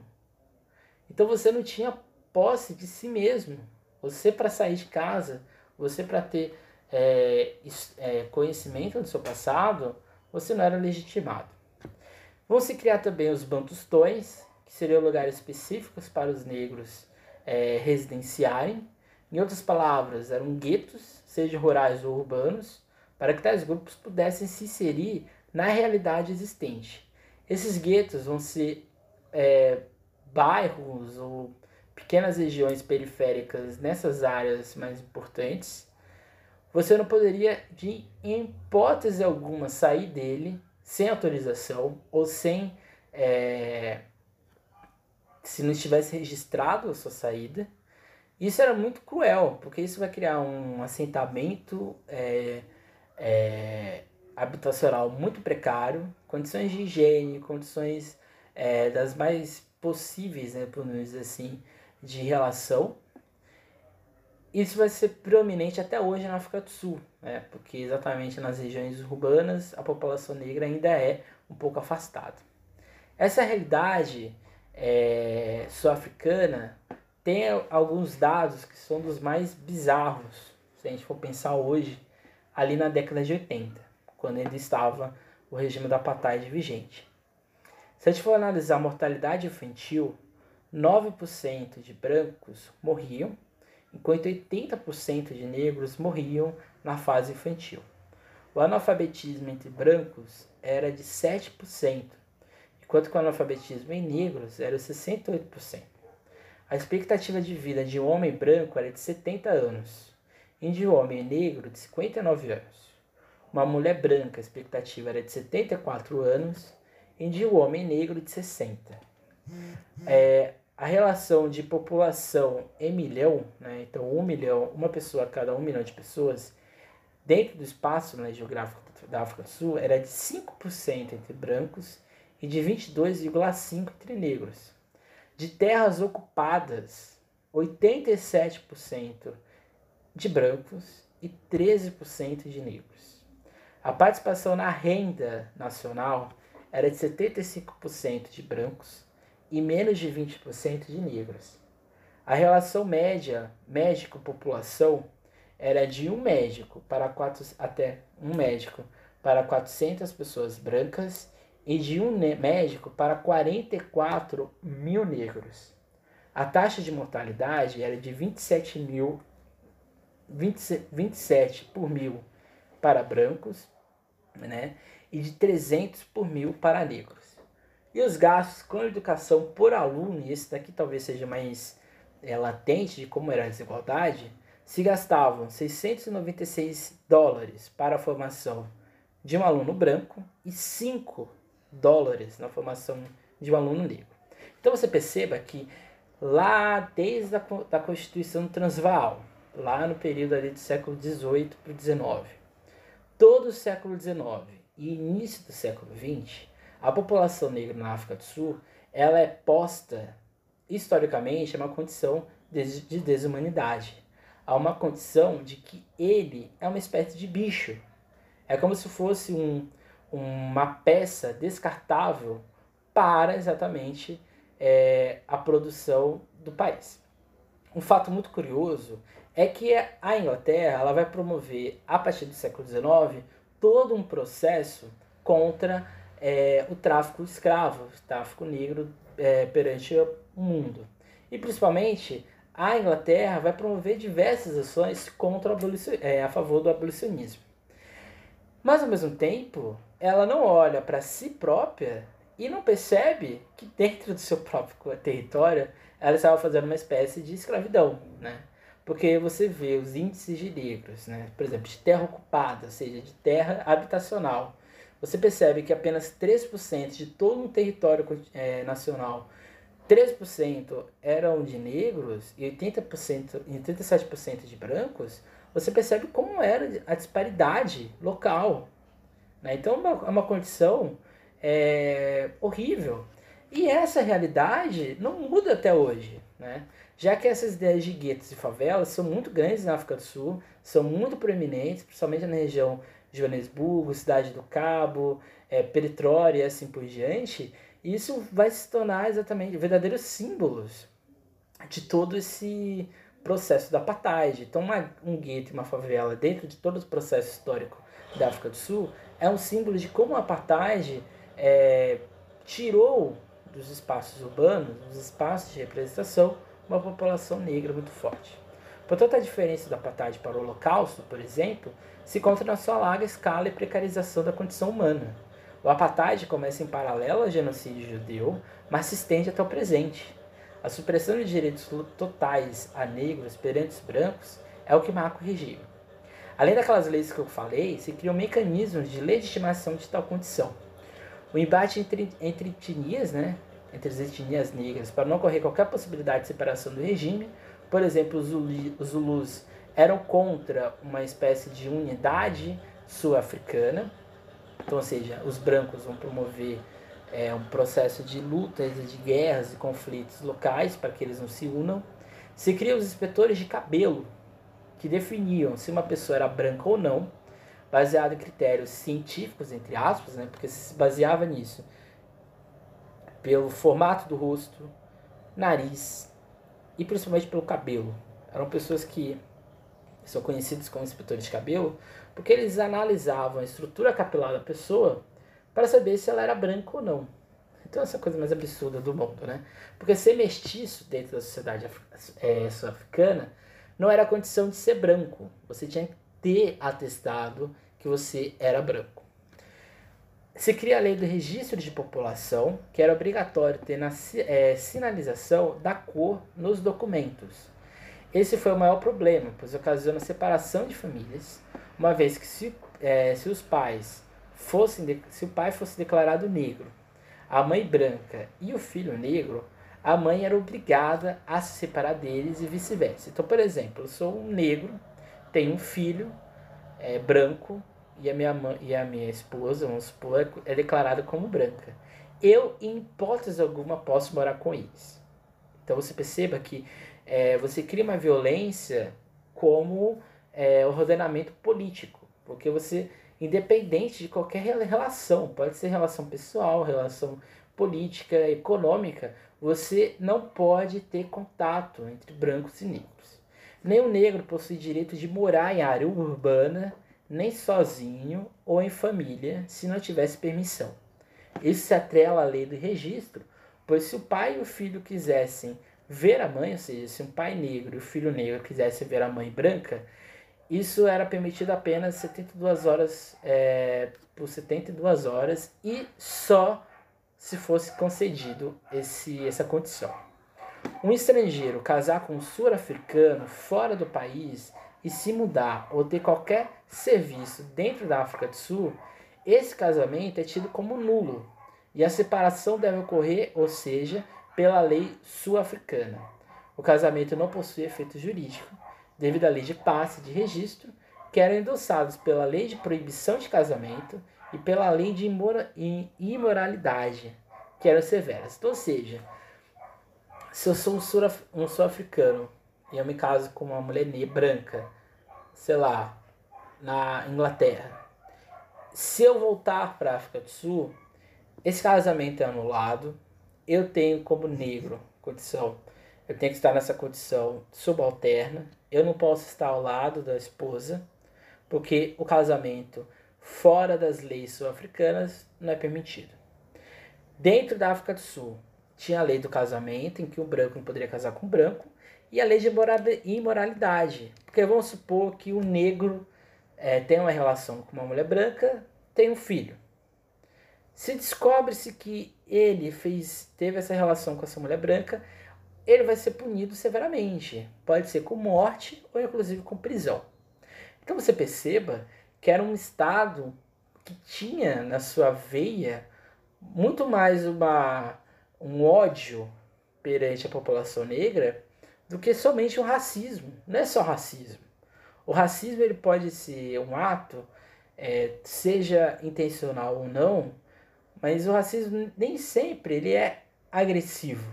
Então você não tinha posse de si mesmo. Você, para sair de casa, você, para ter é, é, conhecimento do seu passado, você não era legitimado. Vão se criar também os bantustões, que seriam lugares específicos para os negros é, residenciarem. Em outras palavras, eram guetos, sejam rurais ou urbanos, para que tais grupos pudessem se inserir na realidade existente. Esses guetos vão ser é, bairros ou pequenas regiões periféricas nessas áreas mais importantes. Você não poderia, de hipótese alguma, sair dele sem autorização ou sem. É, se não estivesse registrado a sua saída. Isso era muito cruel, porque isso vai criar um assentamento é, é, habitacional muito precário, condições de higiene, condições é, das mais possíveis, né, por dizer assim, de relação. Isso vai ser prominente até hoje na África do Sul, né? porque exatamente nas regiões urbanas a população negra ainda é um pouco afastada. Essa realidade é, sul-africana tem alguns dados que são dos mais bizarros, se a gente for pensar hoje, ali na década de 80, quando ainda estava o regime da apartheid vigente. Se a gente for analisar a mortalidade infantil, 9% de brancos morriam, enquanto 80% de negros morriam na fase infantil. O analfabetismo entre brancos era de 7%, enquanto que o analfabetismo em negros era 68%. A expectativa de vida de um homem branco era de 70 anos, e de um homem negro de 59 anos. Uma mulher branca, a expectativa era de 74 anos, e de um homem negro de 60. É, a relação de população em milhão, né, então um milhão, uma pessoa a cada um milhão de pessoas, dentro do espaço né, geográfico da África do Sul, era de 5% entre brancos e de 22,5% entre negros. De terras ocupadas, 87% de brancos e 13% de negros. A participação na renda nacional era de 75% de brancos e menos de 20% de negros. A relação média médico-população era de um médico para quatro, até um médico para 400 pessoas brancas e de um médico para 44 mil negros. A taxa de mortalidade era de 27, mil, 20, 27 por mil para brancos né, e de 300 por mil para negros. E os gastos com educação por aluno, e esse daqui talvez seja mais é, latente de como era a desigualdade, se gastavam 696 dólares para a formação de um aluno branco e 5 dólares na formação de um aluno negro. Então você perceba que lá desde a da Constituição Transvaal, lá no período ali do século XVIII para o XIX, todo o século XIX e início do século XX, a população negra na África do Sul, ela é posta historicamente a uma condição de, de desumanidade, a uma condição de que ele é uma espécie de bicho, É como se fosse um, uma peça descartável para exatamente é, a produção do país. Um fato muito curioso é que a Inglaterra ela vai promover, a partir do século XIX, todo um processo contra é, o tráfico escravo, o tráfico negro é, perante o mundo. E principalmente a Inglaterra vai promover diversas ações contra é, a favor do abolicionismo. Mas ao mesmo tempo, ela não olha para si própria e não percebe que dentro do seu próprio território ela estava fazendo uma espécie de escravidão, né? Porque você vê os índices de negros, né? por exemplo, de terra ocupada, ou seja, de terra habitacional. Você percebe que apenas 3% de todo um território é, nacional 3% eram de negros e 80%, 87% de brancos, você percebe como era a disparidade local. Né? Então é uma, é uma condição é, horrível. E essa realidade não muda até hoje. Né? Já que essas ideias de guetos e favelas são muito grandes na África do Sul, são muito proeminentes, principalmente na região Joanesburgo, Cidade do Cabo, é, e assim por diante, isso vai se tornar exatamente verdadeiros símbolos de todo esse processo da apartheid. Então, uma, um gueto e uma favela, dentro de todo o processo histórico da África do Sul, é um símbolo de como a apartheid é, tirou dos espaços urbanos, dos espaços de representação, uma população negra muito forte. Portanto, a diferença do apartheid para o Holocausto, por exemplo, se encontra na sua larga escala e precarização da condição humana. O apartheid começa em paralelo ao genocídio judeu, mas se estende até o presente. A supressão de direitos totais a negros perante os brancos é o que marca o regime. Além daquelas leis que eu falei, se criam mecanismos de legitimação de tal condição. O embate entre, entre etnias, né, entre as etnias negras, para não ocorrer qualquer possibilidade de separação do regime, por exemplo, os, os Zulus eram contra uma espécie de unidade sul-africana, então, ou seja, os brancos vão promover é, um processo de lutas, de guerras e conflitos locais para que eles não se unam. Se criam os inspetores de cabelo, que definiam se uma pessoa era branca ou não, baseado em critérios científicos, entre aspas, né, porque se baseava nisso, pelo formato do rosto, nariz e principalmente pelo cabelo. Eram pessoas que são conhecidos como inspetores de cabelo, porque eles analisavam a estrutura capilar da pessoa para saber se ela era branca ou não. Então essa é coisa mais absurda do mundo, né? Porque ser mestiço dentro da sociedade é, sul-africana não era condição de ser branco. Você tinha que ter atestado que você era branco. Se cria a lei do registro de população, que era obrigatório ter na é, sinalização da cor nos documentos. Esse foi o maior problema, pois ocasiona separação de famílias, uma vez que se, é, se os pais fossem, se o pai fosse declarado negro, a mãe branca e o filho negro, a mãe era obrigada a se separar deles e vice-versa. Então, por exemplo, eu sou um negro, tenho um filho é, branco e a minha mãe, e a minha esposa, vamos supor, é declarada como branca. Eu, em hipótese alguma, posso morar com eles. Então você perceba que é, você cria uma violência como é, ordenamento político, porque você, independente de qualquer relação, pode ser relação pessoal, relação política, econômica, você não pode ter contato entre brancos e negros. Nem o negro possui direito de morar em área urbana, nem sozinho ou em família, se não tivesse permissão. Isso se atrela à lei do registro, pois se o pai e o filho quisessem ver a mãe, ou seja, se um pai negro e o filho negro quisesse ver a mãe branca, isso era permitido apenas 72 horas é, por 72 horas e só se fosse concedido esse, essa condição. Um estrangeiro casar com um sul-africano fora do país e se mudar ou ter qualquer serviço dentro da África do Sul, esse casamento é tido como nulo e a separação deve ocorrer, ou seja, pela lei sul-africana. O casamento não possui efeito jurídico, devido à lei de passe de registro, que eram endossados pela lei de proibição de casamento e pela lei de imoralidade, que eram severas. Então, ou seja, se eu sou um sul-africano e eu me caso com uma mulher branca, sei lá, na Inglaterra, Se eu voltar para a África do Sul, esse casamento é anulado, eu tenho como negro condição, eu tenho que estar nessa condição subalterna, eu não posso estar ao lado da esposa, porque o casamento fora das leis sul-africanas não é permitido. Dentro da África do Sul, tinha a lei do casamento, em que o branco não poderia casar com o branco, e a lei de imoralidade. Porque vamos supor que o negro é, tem uma relação com uma mulher branca, tem um filho. Se descobre-se que ele fez, teve essa relação com essa mulher branca, ele vai ser punido severamente. Pode ser com morte ou inclusive com prisão. Então você perceba que era um Estado que tinha na sua veia muito mais uma, um ódio perante a população negra do que somente o racismo. Não é só racismo. O racismo ele pode ser um ato, é, seja intencional ou não, mas o racismo nem sempre ele é agressivo.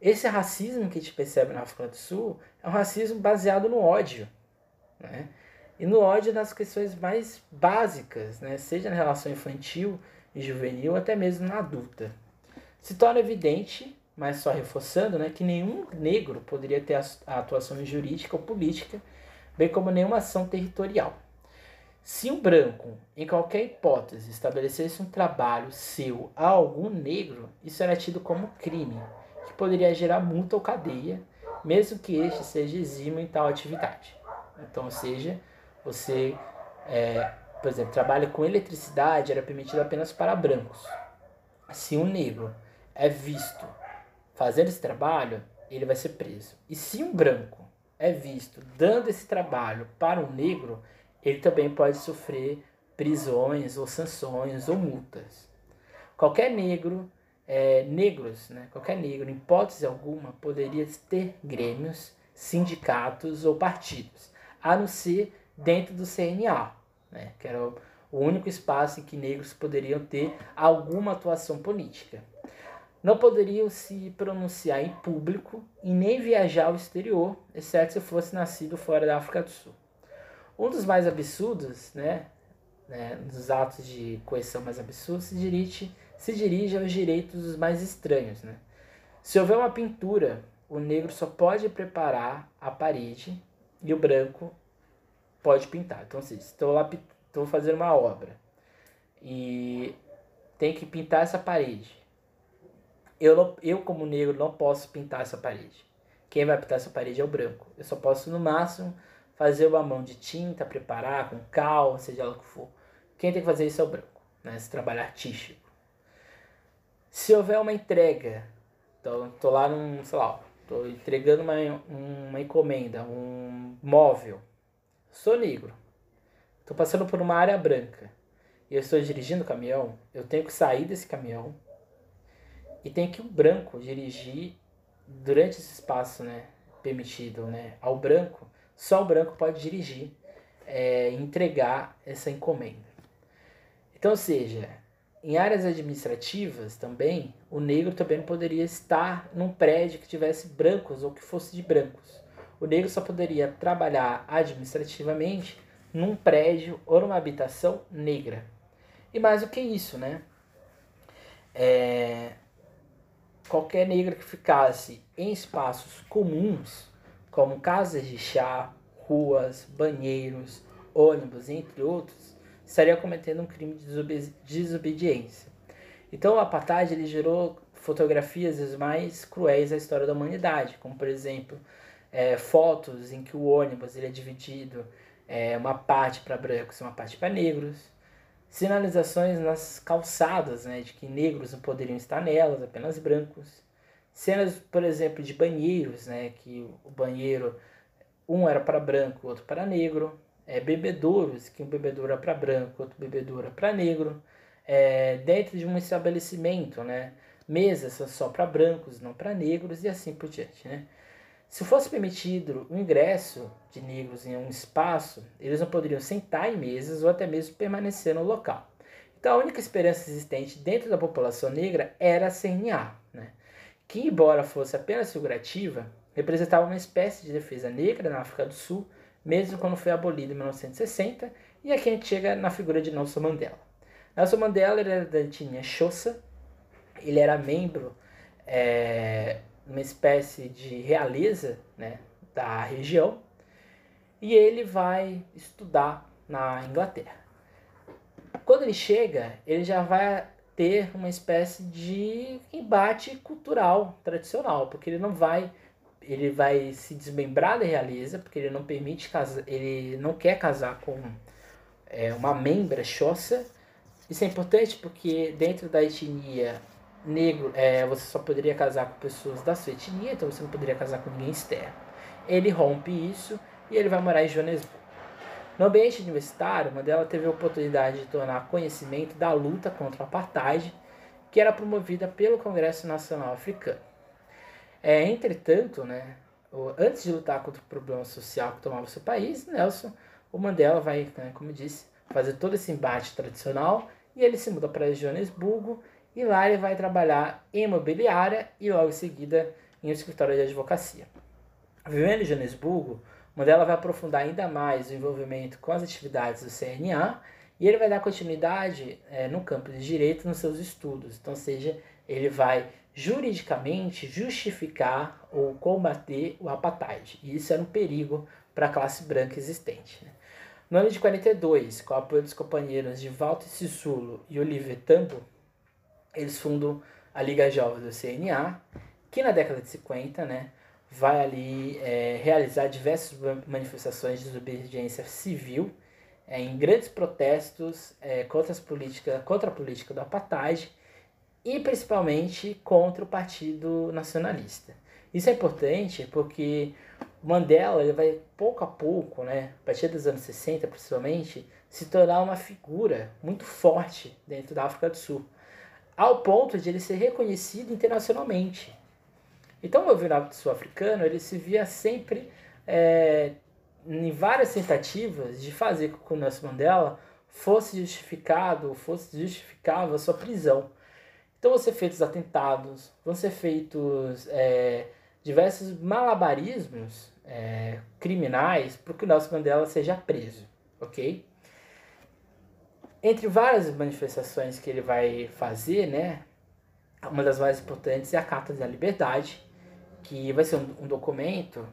Esse racismo que a gente percebe na África do Sul é um racismo baseado no ódio. Né? E no ódio nas questões mais básicas, né? seja na relação infantil e juvenil, até mesmo na adulta. Se torna evidente, mas só reforçando, né, que nenhum negro poderia ter a atuação jurídica ou política, bem como nenhuma ação territorial. Se um branco, em qualquer hipótese, estabelecesse um trabalho seu a algum negro, isso era tido como crime, que poderia gerar multa ou cadeia, mesmo que este seja exímio em tal atividade. Então, ou seja, você, é, por exemplo, trabalha com eletricidade, era permitido apenas para brancos. Se um negro é visto fazendo esse trabalho, ele vai ser preso. E se um branco é visto dando esse trabalho para um negro, ele também pode sofrer prisões ou sanções ou multas. Qualquer negro, é, negros, né, qualquer negro, em hipótese alguma, poderia ter grêmios, sindicatos ou partidos, a não ser dentro do CNA, né, que era o único espaço em que negros poderiam ter alguma atuação política. Não poderiam se pronunciar em público e nem viajar ao exterior, exceto se fosse nascido fora da África do Sul. Um dos mais absurdos, né, né, dos atos de coerção mais absurdos, se dirige, se dirige aos direitos dos mais estranhos. Né? Se houver uma pintura, o negro só pode preparar a parede e o branco pode pintar. Então, assim, estou lá estou fazendo uma obra e tem que pintar essa parede. Eu, eu, como negro, não posso pintar essa parede. Quem vai pintar essa parede é o branco. Eu só posso, no máximo, fazer uma mão de tinta, preparar com cal, seja lá o que for. Quem tem que fazer isso é o branco, né? esse trabalho artístico. Se houver uma entrega, então tô lá num, sei lá, tô entregando uma, uma encomenda, um móvel, sou negro, tô passando por uma área branca e eu estou dirigindo o caminhão, eu tenho que sair desse caminhão e tem que o branco dirigir durante esse espaço, né, permitido, né, ao branco, só o branco pode dirigir é, entregar essa encomenda. Então, seja, em áreas administrativas também, o negro também não poderia estar num prédio que tivesse brancos ou que fosse de brancos. O negro só poderia trabalhar administrativamente num prédio ou numa habitação negra. E mais do que isso, né? É... Qualquer negro que ficasse em espaços comuns como casas de chá, ruas, banheiros, ônibus, entre outros, estaria cometendo um crime de desobediência. Então o apartheid ele gerou fotografias as mais cruéis da história da humanidade, como por exemplo é, fotos em que o ônibus ele é dividido é, uma parte para brancos e uma parte para negros, sinalizações nas calçadas né, de que negros não poderiam estar nelas, apenas brancos, Cenas, por exemplo, de banheiros, né, que o banheiro um era para branco, outro para negro, é, bebedouros, que um bebedouro era para branco, outro bebedouro era para negro, é, dentro de um estabelecimento, né, mesas são só para brancos, não para negros e assim por diante, né. Se fosse permitido o ingresso de negros em um espaço, eles não poderiam sentar em mesas ou até mesmo permanecer no local. Então a única esperança existente dentro da população negra era a CNA, né? que, embora fosse apenas figurativa, representava uma espécie de defesa negra na África do Sul, mesmo quando foi abolida em 1960, e aqui a gente chega na figura de Nelson Mandela. Nelson Mandela era da etnia Xhosa, ele era membro é, uma espécie de realeza né, da região e ele vai estudar na Inglaterra. Quando ele chega, ele já vai ter uma espécie de embate cultural tradicional, porque ele não vai ele vai se desmembrar da realeza, porque ele não permite casar, ele não quer casar com é, uma membra xossa. Isso é importante porque dentro da etnia negro, é, você só poderia casar com pessoas da sua etnia, então você não poderia casar com ninguém externo. Ele rompe isso e ele vai morar em Joanesburgo. No ambiente universitário, Mandela teve a oportunidade de tornar conhecimento da luta contra o apartheid, que era promovida pelo Congresso Nacional Africano. É, entretanto, né, antes de lutar contra o problema social que tomava seu país, Nelson, o Mandela vai, né, como disse, fazer todo esse embate tradicional e ele se muda para Joanesburgo e lá ele vai trabalhar em imobiliária e logo em seguida em um escritório de advocacia. Vivendo em Joanesburgo, Mandela vai aprofundar ainda mais o envolvimento com as atividades do CNA e ele vai dar continuidade é, no campo de direito nos seus estudos. Então, seja, ele vai juridicamente justificar ou combater o apartheid. E isso era um perigo para a classe branca existente. Né? No ano de 42, com o apoio dos companheiros de Walter Sissulo e Oliver Tambo, eles fundam a Liga Jovem do CNA, que na década de 50 né, vai ali é, realizar diversas manifestações de desobediência civil é, em grandes protestos é, contra, as política, contra a política do apartheid e principalmente contra o Partido Nacionalista. Isso é importante porque Mandela ele vai pouco a pouco, né, a partir dos anos 60 principalmente, se tornar uma figura muito forte dentro da África do Sul, ao ponto de ele ser reconhecido internacionalmente. Então o movimento sul-africano ele se via sempre é, em várias tentativas de fazer com que o Nelson Mandela fosse justificado, fosse justificável a sua prisão. Então vão ser feitos atentados, vão ser feitos é, diversos malabarismos é, criminais para que o Nelson Mandela seja preso, ok? Entre várias manifestações que ele vai fazer, né, uma das mais importantes é a Carta da Liberdade, que vai ser um, um documento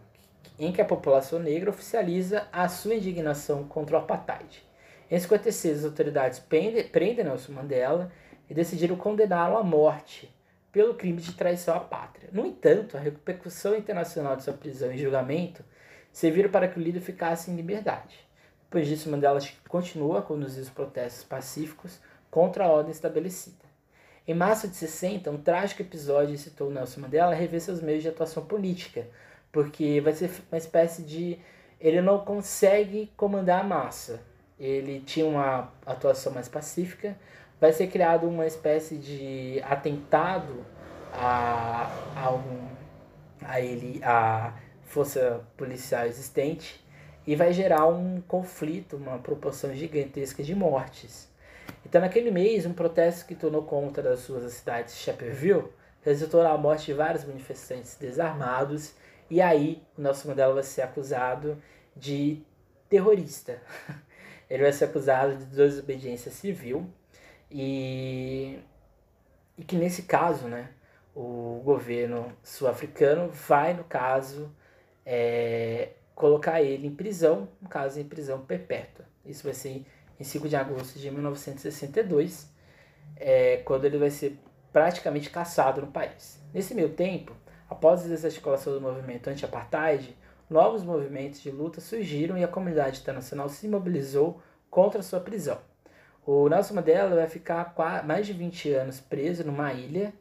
em que a população negra oficializa a sua indignação contra o apartheid. Em 56, as autoridades prendem, prendem Nelson Mandela e decidiram condená-lo à morte pelo crime de traição à pátria. No entanto, a repercussão internacional de sua prisão e julgamento serviram para que o líder ficasse em liberdade. Depois disso, Mandela continua a conduzir os protestos pacíficos contra a ordem estabelecida. Em março de 60, um trágico episódio citou Nelson Mandela rever seus meios de atuação política, porque vai ser uma espécie de. Ele não consegue comandar a massa. Ele tinha uma atuação mais pacífica. Vai ser criado uma espécie de atentado a, a, um, a ele, a força policial existente, e vai gerar um conflito, uma proporção gigantesca de mortes. Então, naquele mês, um protesto que tornou conta das suas cidades de Chapelville resultou na morte de vários manifestantes desarmados, e aí o Nelson Mandela vai ser acusado de terrorista. *laughs* Ele vai ser acusado de desobediência civil e, e que nesse caso, né, o governo sul-africano vai, no caso, é, colocar ele em prisão, no caso, em prisão perpétua. Isso vai ser em 5 de agosto de 1962, é, quando ele vai ser praticamente caçado no país. Nesse meio tempo, após a desarticulação do movimento anti-apartheid, novos movimentos de luta surgiram e a comunidade internacional se mobilizou contra sua prisão. O Nelson Mandela vai ficar mais de 20 anos preso numa ilha,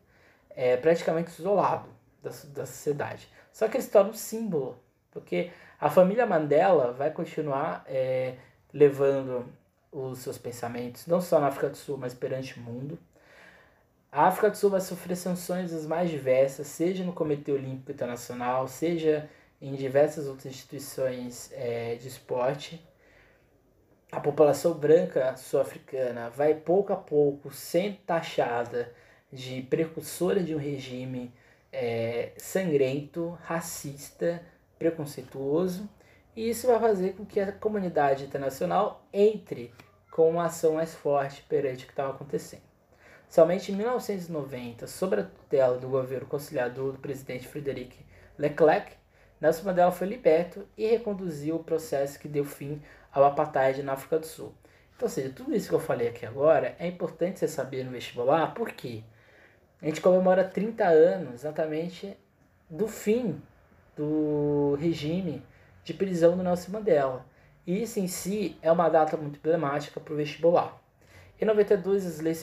é, praticamente isolado da, da sociedade. Só que ele se torna um símbolo, porque a família Mandela vai continuar é, levando os seus pensamentos, não só na África do Sul, mas perante o mundo. A África do Sul vai sofrer sanções as mais diversas, seja no Comitê Olímpico Internacional, seja em diversas outras instituições é, de esporte. A população branca sul-africana vai pouco a pouco sendo taxada de precursora de um regime é, sangrento, racista, preconceituoso e isso vai fazer com que a comunidade internacional entre com uma ação mais forte perante o que estava acontecendo. Somente em 1990, sob a tutela do governo conciliador do presidente Frederic Leclerc, Nelson Mandela foi liberto e reconduziu o processo que deu fim ao apartheid na África do Sul. Então, ou seja, tudo isso que eu falei aqui agora é importante você saber no vestibular, porque a gente comemora 30 anos exatamente do fim do regime de prisão do Nelson Mandela. Isso em si é uma data muito emblemática para o vestibular. Em 92, as leis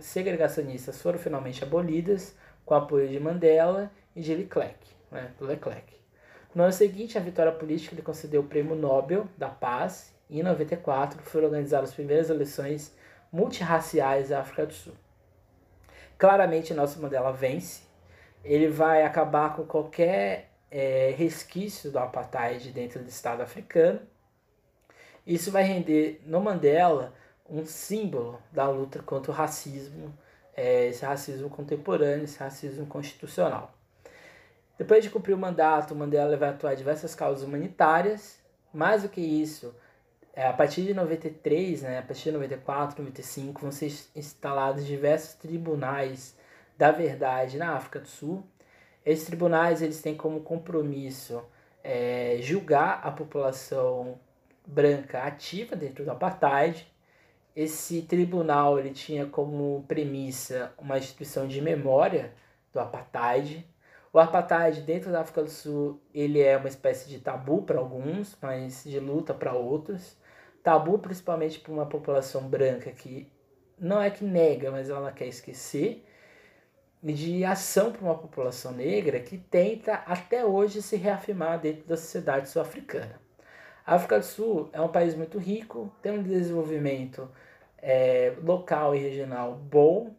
segregacionistas foram finalmente abolidas com o apoio de Mandela e de Leclerc. Né, do Leclerc. No ano seguinte, a vitória política lhe concedeu o Prêmio Nobel da Paz e em 94 foram organizadas as primeiras eleições multirraciais da África do Sul. Claramente, Nelson Mandela vence. Ele vai acabar com qualquer é, resquício do apartheid dentro do Estado africano. Isso vai render no Mandela um símbolo da luta contra o racismo, é, esse racismo contemporâneo, esse racismo constitucional. Depois de cumprir o mandato, Mandela vai atuar em diversas causas humanitárias. Mais do que isso, é, a partir de 93, né, a partir de 94, 95, vão ser instalados diversos tribunais da verdade na África do Sul. Esses tribunais eles têm como compromisso é, julgar a população branca ativa dentro do apartheid. Esse tribunal ele tinha como premissa uma instituição de memória do apartheid. O apartheid dentro da África do Sul ele é uma espécie de tabu para alguns, mas de luta para outros tabu principalmente para uma população branca que não é que nega, mas ela quer esquecer, de ação para uma população negra que tenta até hoje se reafirmar dentro da sociedade sul-africana. A África do Sul é um país muito rico, tem um desenvolvimento é, local e regional bom,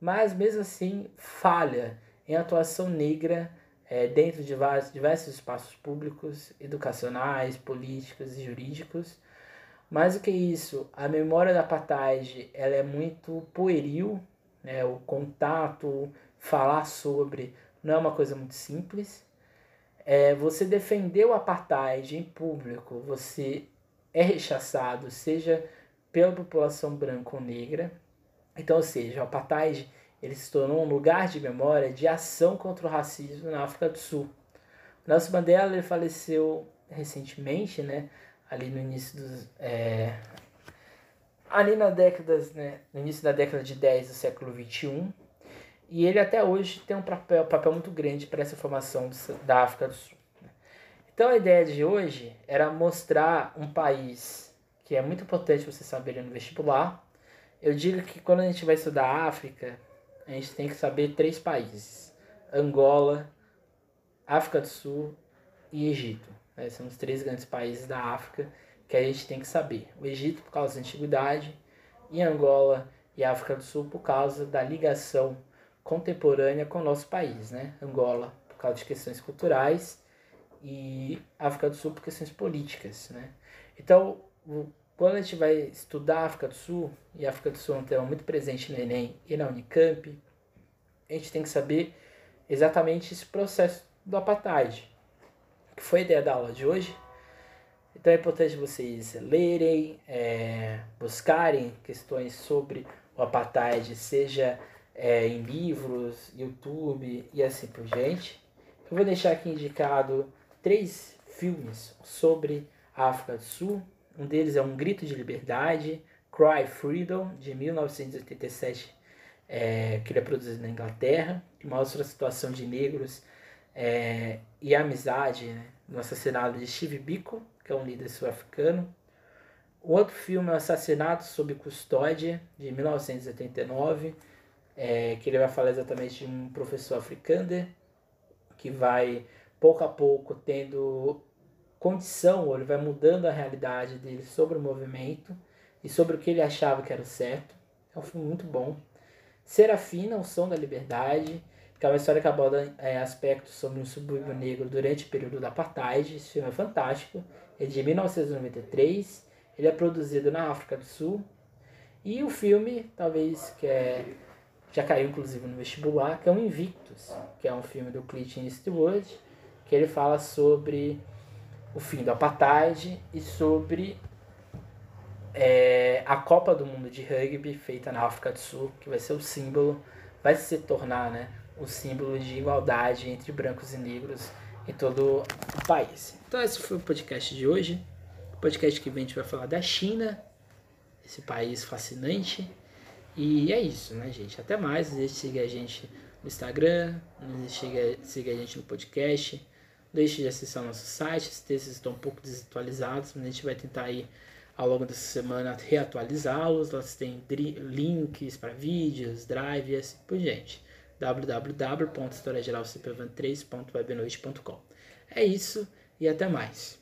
mas mesmo assim falha em atuação negra é, dentro de vários, diversos espaços públicos, educacionais, políticos e jurídicos, mais do que isso, a memória da apartheid ela é muito pueril, né? o contato, falar sobre, não é uma coisa muito simples. É, você defender o apartheid em público, você é rechaçado, seja pela população branca ou negra. Então, ou seja, o apartheid ele se tornou um lugar de memória de ação contra o racismo na África do Sul. Nelson Mandela ele faleceu recentemente, né? ali no início dos. É, ali na década, né, no início da década de 10 do século 21. E ele até hoje tem um papel, papel muito grande para essa formação da África do Sul. Né. Então a ideia de hoje era mostrar um país que é muito importante você saber no vestibular. Eu digo que quando a gente vai estudar a África, a gente tem que saber três países: Angola, África do Sul e Egito. Né? São os três grandes países da África que a gente tem que saber. O Egito, por causa da antiguidade, e Angola e África do Sul, por causa da ligação contemporânea com o nosso país. Né? Angola, por causa de questões culturais, e África do Sul, por questões políticas. Né? Então, quando a gente vai estudar a África do Sul, e a África do Sul é um tema muito presente no Enem e na Unicamp, a gente tem que saber exatamente esse processo do apartheid que foi a ideia da aula de hoje. Então é importante vocês lerem, é, buscarem questões sobre o apartheid, seja é, em livros, YouTube e assim por diante. Eu vou deixar aqui indicado três filmes sobre a África do Sul. Um deles é Um Grito de Liberdade, Cry Freedom, de 1987, é, que ele é produzido na Inglaterra, que mostra a situação de negros é, e a amizade né, no assassinato de Steve Biko, que é um líder sul-africano. O outro filme é o Assassinato sob Custódia, de 1989, é, que ele vai falar exatamente de um professor africano que vai, pouco a pouco, tendo condição, ou ele vai mudando a realidade dele sobre o movimento e sobre o que ele achava que era o certo. É um filme muito bom. Serafina, O Som da Liberdade, que é uma história que aborda é, aspectos sobre um subúrbio negro durante o período da apartheid. Esse filme é fantástico. É de 1993. Ele é produzido na África do Sul. E o filme, talvez, que é, já caiu inclusive no vestibular, que é o Invictus, que é um filme do Clint Eastwood, que ele fala sobre o fim do apartheid e sobre é, a Copa do Mundo de Rugby, feita na África do Sul, que vai ser o símbolo, vai se tornar né, o símbolo de igualdade entre brancos e negros em todo o país. Então esse foi o podcast de hoje. O podcast que vem a gente vai falar da China, esse país fascinante. E é isso, né, gente? Até mais. Deixe de seguir a gente no Instagram, de seguir a gente no podcast. Deixe de acessar nosso site, os textos estão um pouco desatualizados, mas a gente vai tentar aí ao longo dessa semana reatualizá-los. Lá tem links para vídeos, drive e assim por diante www.historiageralcpvan3.webnoite.com. É isso e até mais.